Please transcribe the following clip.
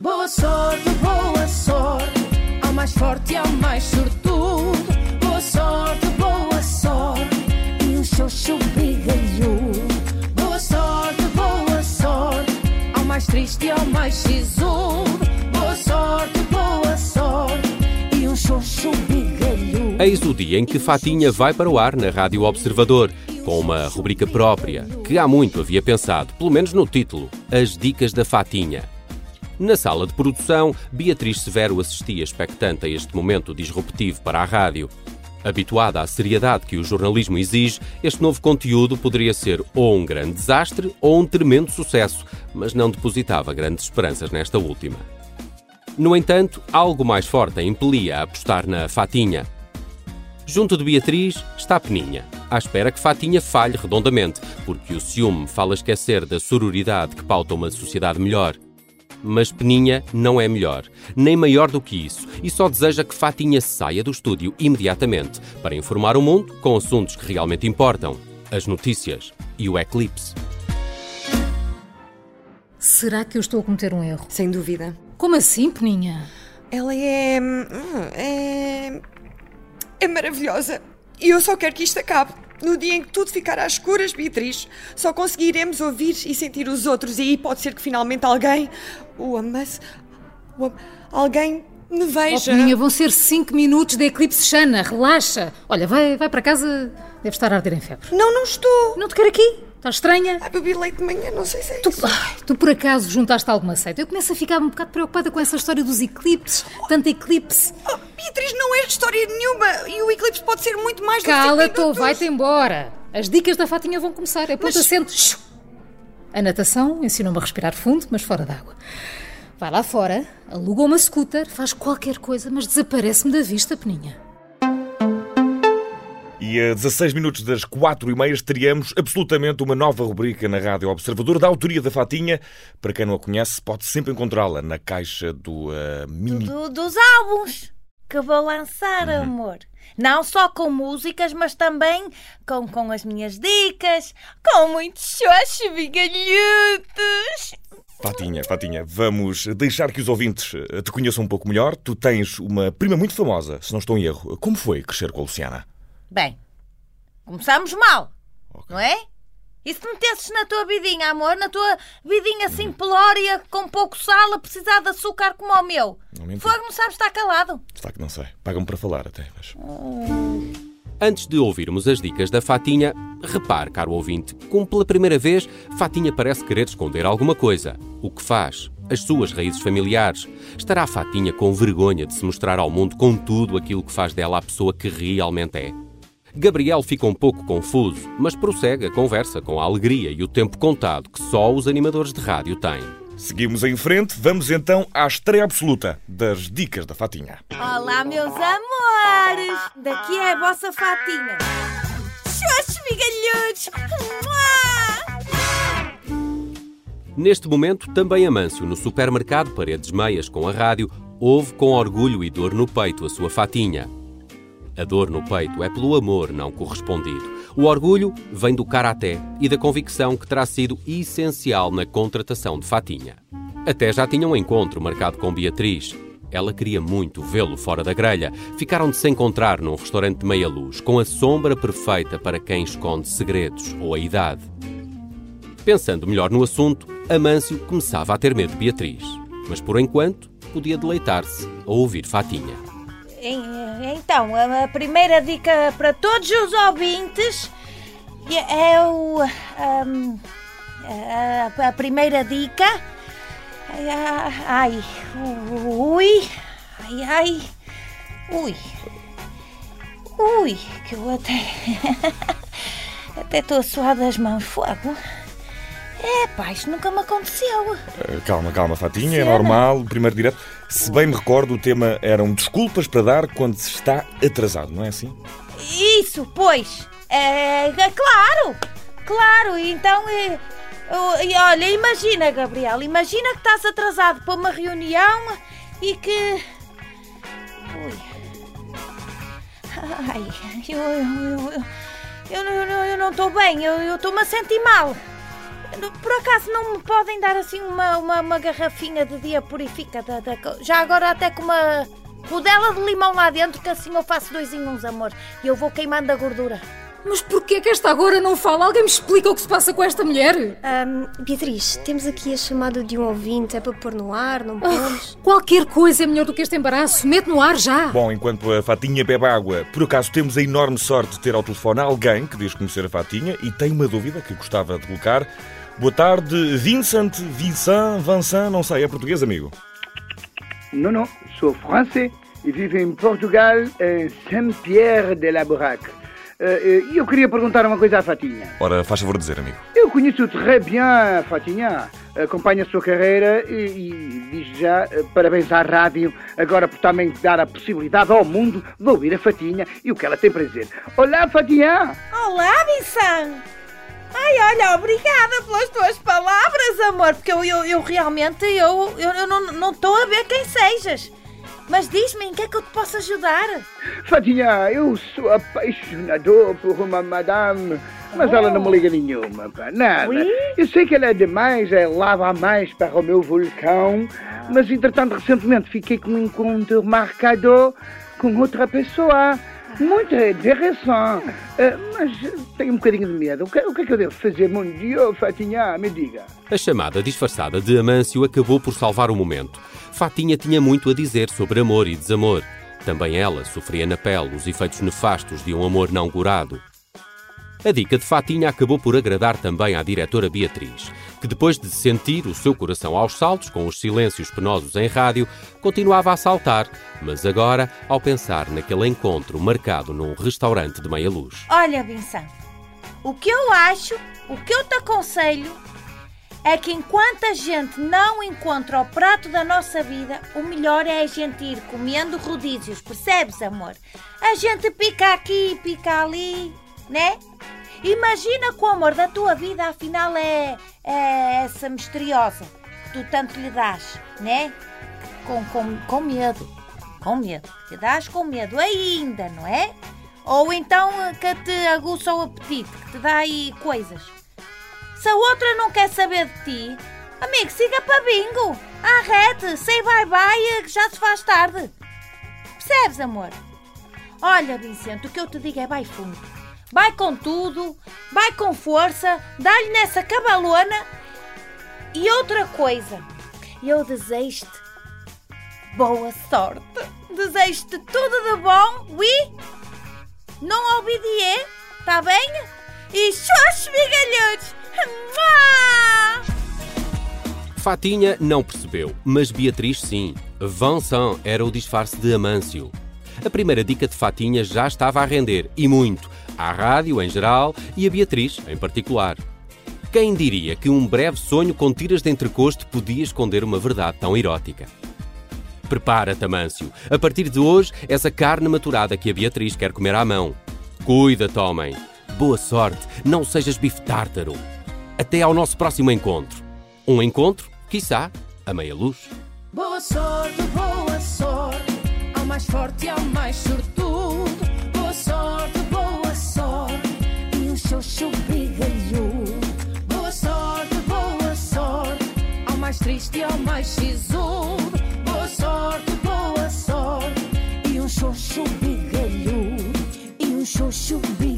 Boa sorte, boa sorte, ao mais forte e ao mais sortudo. Boa sorte, boa sorte, e um xoxo brigalhudo. Boa sorte, boa sorte, ao mais triste e ao mais sisudo. Boa sorte, boa sorte, e um xoxo brigalhudo. Eis o dia em que Fatinha vai para o ar na Rádio Observador, com uma rubrica própria, que há muito havia pensado, pelo menos no título, As Dicas da Fatinha. Na sala de produção, Beatriz Severo assistia expectante a este momento disruptivo para a rádio. Habituada à seriedade que o jornalismo exige, este novo conteúdo poderia ser ou um grande desastre ou um tremendo sucesso, mas não depositava grandes esperanças nesta última. No entanto, algo mais forte a impelia a apostar na Fatinha. Junto de Beatriz está Peninha, à espera que Fatinha falhe redondamente, porque o ciúme fala esquecer da sororidade que pauta uma sociedade melhor. Mas Peninha não é melhor, nem maior do que isso, e só deseja que Fatinha saia do estúdio imediatamente para informar o mundo com assuntos que realmente importam: as notícias e o eclipse. Será que eu estou a cometer um erro? Sem dúvida. Como assim, Peninha? Ela é. hum, é. é maravilhosa. E eu só quero que isto acabe. No dia em que tudo ficar às escuras, Beatriz, só conseguiremos ouvir e sentir os outros. E aí pode ser que finalmente alguém. O amasse. alguém me Oh, veja. Peninha, vão ser 5 minutos de eclipse Xana, relaxa. Olha, vai, vai para casa, deve estar a arder em febre. Não, não estou. Não te quero aqui, estás estranha? Ai, bebi leite de manhã, não sei se é Tu, isso. ai, tu por acaso juntaste alguma seita? Eu começo a ficar um bocado preocupada com essa história dos eclipses, tanto eclipse. Oh, Beatriz, não é história nenhuma. E o eclipse pode ser muito mais do que Cala-te vai-te embora. As dicas da Fatinha vão começar. Aponta Mas-. Shoo. A natação ensinou-me a respirar fundo, mas fora d'água. Vai lá fora, aluga uma scooter, faz qualquer coisa, mas desaparece-me da vista, Peninha. E a 16 minutos das 4 e meia estreamos absolutamente uma nova rubrica na Rádio Observador, da autoria da Fatinha. Para quem não a conhece, pode sempre encontrá-la na caixa do ah, Mini. Do- dos álbuns que vou lançar, amor. Não só com músicas, mas também com, com as minhas dicas, com muitos xoxos bigalhudos. Fatinha, Fatinha, vamos deixar que os ouvintes ah, te conheçam um pouco melhor. Tu tens uma prima muito famosa, se não estou em erro. Como foi crescer com a Luciana? Bem, começamos mal, não é? E se te metesses na tua vidinha, amor, na tua vidinha simplória, com pouco sal, a precisar de açúcar como o meu? Não me Fogo, não sabes estar calado. De facto, não sei. Pagam-me para falar até, mas. Antes de ouvirmos as dicas da Fatinha, repare, caro ouvinte, como pela primeira vez Fatinha parece querer esconder alguma coisa. O que faz? As suas raízes familiares. Estará a Fatinha com vergonha de se mostrar ao mundo com tudo aquilo que faz dela a pessoa que realmente é? Gabriel fica um pouco confuso, mas prossegue a conversa com a alegria e o tempo contado que só os animadores de rádio têm. Seguimos em frente, vamos então à estreia absoluta das dicas da Fatinha. Olá, meus amores! Daqui é a vossa fatinha. Xoxos bigalhudos! Mua! Neste momento, também Amâncio, no supermercado Paredes Meias com a rádio, ouve com orgulho e dor no peito a sua fatinha. A dor no peito é pelo amor não correspondido. O orgulho vem do karaté e da convicção que terá sido essencial na contratação de Fatinha. Até já tinham um encontro marcado com Beatriz. Ela queria muito vê-lo fora da grelha. Ficaram de se encontrar num restaurante de meia-luz, com a sombra perfeita para quem esconde segredos ou a idade. Pensando melhor no assunto, Amâncio começava a ter medo de Beatriz. Mas por enquanto, podia deleitar-se a ouvir Fatinha. En- Então, a primeira dica para todos os ouvintes é o. ahm, a, primeira dica. Ai, ui, ai, ai, ui, ui, que eu até. até estou a suar das mãos. Fogo. É, pá, isto nunca me aconteceu. Uh, Calma, calma, Fatinha, é normal, primeiro direto. Se bem me recordo, o tema eram desculpas para dar quando se está atrasado, não é assim? Isso, pois. É, é claro, claro. Então, é, e olha, imagina, Gabriel, imagina que estás atrasado para uma reunião e que. Ui. Ai, eu, eu, eu, eu, eu, não- eu eu não estou bem, eu estou-me a sentir mal. Por acaso não me podem dar assim uma, uma, uma garrafinha de dia purifica? Da, da- já agora até com uma rodela de limão lá dentro, que assim eu faço dois em uns, amor. E eu vou queimando a gordura. Mas porquê que esta agora não fala? Alguém me explica o que se passa com esta mulher? Ahm, Beatriz, temos aqui a chamada de um ouvinte. É para pôr no ar, não podemos? Qualquer coisa é melhor do que este embaraço. Mete no ar já. Bom, enquanto a Fatinha bebe água, por acaso temos a enorme sorte de ter ao telefone alguém que diz conhecer a Fatinha e tem uma dúvida que gostava de colocar. Boa tarde, Vincent, Vincent, Vincent, não sei, é português, amigo? Non, non, sou français e vivo em Portugal, em Saint-Pierre de la Bourraque. Eh, E eu queria perguntar uma coisa à Fatinha. Ora, faz favor de dizer, amigo. Eu conheço très bien a Fatinha, acompanho a sua carreira e, e diz já eh, parabéns à rádio, agora por também dar a possibilidade ao mundo de ouvir a Fatinha e o que ela tem para dizer. Olá, Fatinha! Olá, Vincent! Ai, olha, obrigada pelas tuas palavras, amor, porque eu, eu, eu realmente eu, eu, eu não não estou a ver quem sejas. Mas diz-me em que é que eu te posso ajudar? Fatinha, eu sou apaixonador por uma madame, mas ela não me liga nenhuma, pá, nada. Oui? Eu sei que ela é demais, é lava a mais para o meu vulcão, mas entretanto recentemente fiquei com um encontro marcado com outra pessoa. Muito interessante, Eh, mas tenho um bocadinho de medo. O que, o que é que eu devo fazer, mon Dieu, Fatinha? Me diga. A chamada disfarçada de Amâncio acabou por salvar o momento. Fatinha tinha muito a dizer sobre amor e desamor. Também ela sofria na pele os efeitos nefastos de um amor não curado. A dica de Fatinha acabou por agradar também à diretora Beatriz, que depois de sentir o seu coração aos saltos com os silêncios penosos em rádio, continuava a saltar, mas agora ao pensar naquele encontro marcado num restaurante de meia luz. Olha, Vincent, o que eu acho, o que eu te aconselho é que enquanto a gente não encontra o prato da nossa vida, o melhor é a gente ir comendo rodízios, percebes, amor? A gente pica aqui, pica ali, né? Imagina que o amor da tua vida afinal é, é essa misteriosa que tu tanto lhe dás, né? Com, com, com medo, com medo, te dás com medo ainda, não é? Ou então que te aguça o apetite, que te dá aí coisas. Se a outra não quer saber de ti, amigo, siga para bingo. Arrete, sei bye bye, eh, que já se faz tarde. Percebes, amor? Olha, Vicente, o que eu te digo é vai fundo. Vai com tudo, vai com força, dá-lhe nessa cabalona. E outra coisa, eu desejo-te boa sorte. Desejo-te tudo de bom, oui? Não obedier, tá bem? E migalhudos! Mua! Fatinha não percebeu, mas Beatriz sim. Vincent era o disfarce de Amâncio. A primeira dica de Fatinha já estava a render, e muito, à rádio em geral e a Beatriz em particular. Quem diria que um breve sonho com tiras de entrecosto podia esconder uma verdade tão erótica? Prepara-te, Amâncio. A partir de hoje, essa carne maturada que a Beatriz quer comer à mão. Cuida-te, homem. Boa sorte, não sejas bife tártaro. Até ao nosso próximo encontro. Um encontro, quiçá, a meia luz. Boa sorte, boa mais forte e ao mais sortudo. Boa sorte, boa sorte, e um xoxo brigalhudo. Boa sorte, boa sorte, ao mais triste e ao mais sisudo. Boa sorte, boa sorte, e um xoxo brigalhudo, e um xoxo brigalhudo.